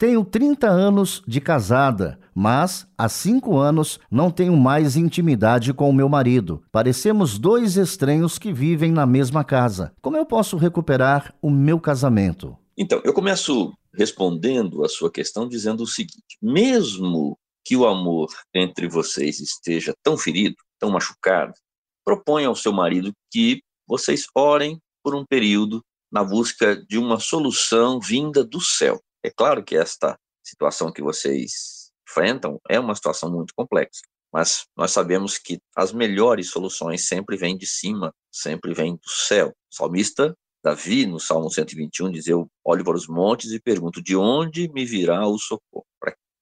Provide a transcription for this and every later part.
Tenho 30 anos de casada, mas há cinco anos não tenho mais intimidade com o meu marido. Parecemos dois estranhos que vivem na mesma casa. Como eu posso recuperar o meu casamento? Então, eu começo respondendo a sua questão dizendo o seguinte: mesmo que o amor entre vocês esteja tão ferido, tão machucado, proponha ao seu marido que vocês orem por um período na busca de uma solução vinda do céu. É claro que esta situação que vocês enfrentam é uma situação muito complexa, mas nós sabemos que as melhores soluções sempre vêm de cima, sempre vêm do céu. O salmista Davi, no Salmo 121, diz: Eu olho para os montes e pergunto: de onde me virá o socorro?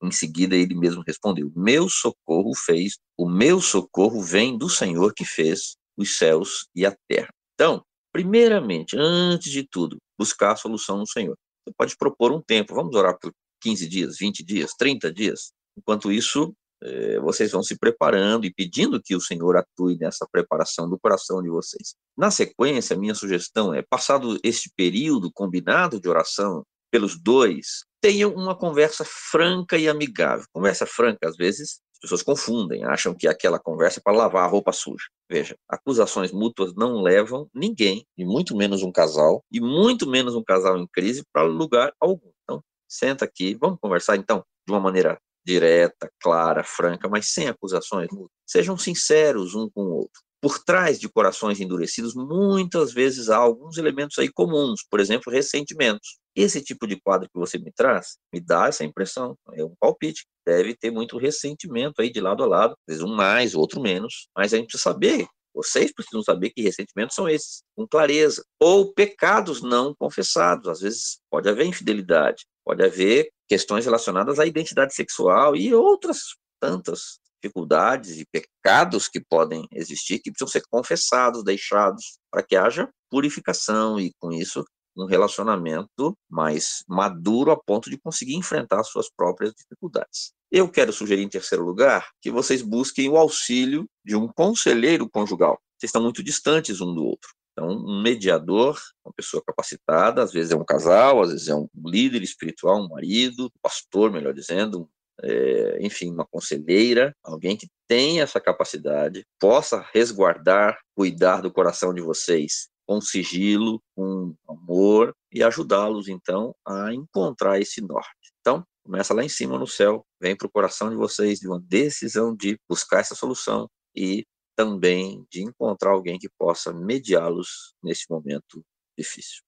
Em seguida, ele mesmo respondeu: Meu socorro fez, o meu socorro vem do Senhor que fez os céus e a terra. Então, primeiramente, antes de tudo, buscar a solução no Senhor. Você pode propor um tempo, vamos orar por 15 dias, 20 dias, 30 dias. Enquanto isso, eh, vocês vão se preparando e pedindo que o Senhor atue nessa preparação do coração de vocês. Na sequência, minha sugestão é, passado este período combinado de oração pelos dois, tenham uma conversa franca e amigável. Conversa franca, às vezes, as pessoas confundem, acham que aquela conversa é para lavar a roupa suja. Veja, acusações mútuas não levam ninguém, e muito menos um casal, e muito menos um casal em crise, para lugar algum. Então, senta aqui, vamos conversar então de uma maneira direta, clara, franca, mas sem acusações mútuas. Sejam sinceros um com o outro. Por trás de corações endurecidos, muitas vezes há alguns elementos aí comuns, por exemplo, ressentimentos. Esse tipo de quadro que você me traz me dá essa impressão, é um palpite. Deve ter muito ressentimento aí de lado a lado, às vezes um mais, outro menos, mas a gente precisa saber vocês precisam saber que ressentimentos são esses, com clareza. Ou pecados não confessados. Às vezes pode haver infidelidade, pode haver questões relacionadas à identidade sexual e outras tantas dificuldades e pecados que podem existir, que precisam ser confessados, deixados, para que haja purificação e, com isso, um relacionamento mais maduro a ponto de conseguir enfrentar suas próprias dificuldades. Eu quero sugerir, em terceiro lugar, que vocês busquem o auxílio de um conselheiro conjugal. Vocês estão muito distantes um do outro. Então, um mediador, uma pessoa capacitada, às vezes é um casal, às vezes é um líder espiritual, um marido, um pastor, melhor dizendo, é, enfim, uma conselheira, alguém que tenha essa capacidade, possa resguardar, cuidar do coração de vocês com sigilo, com amor e ajudá-los então a encontrar esse norte. Então, começa lá em cima no céu, vem para o coração de vocês de uma decisão de buscar essa solução e também de encontrar alguém que possa mediá-los nesse momento difícil.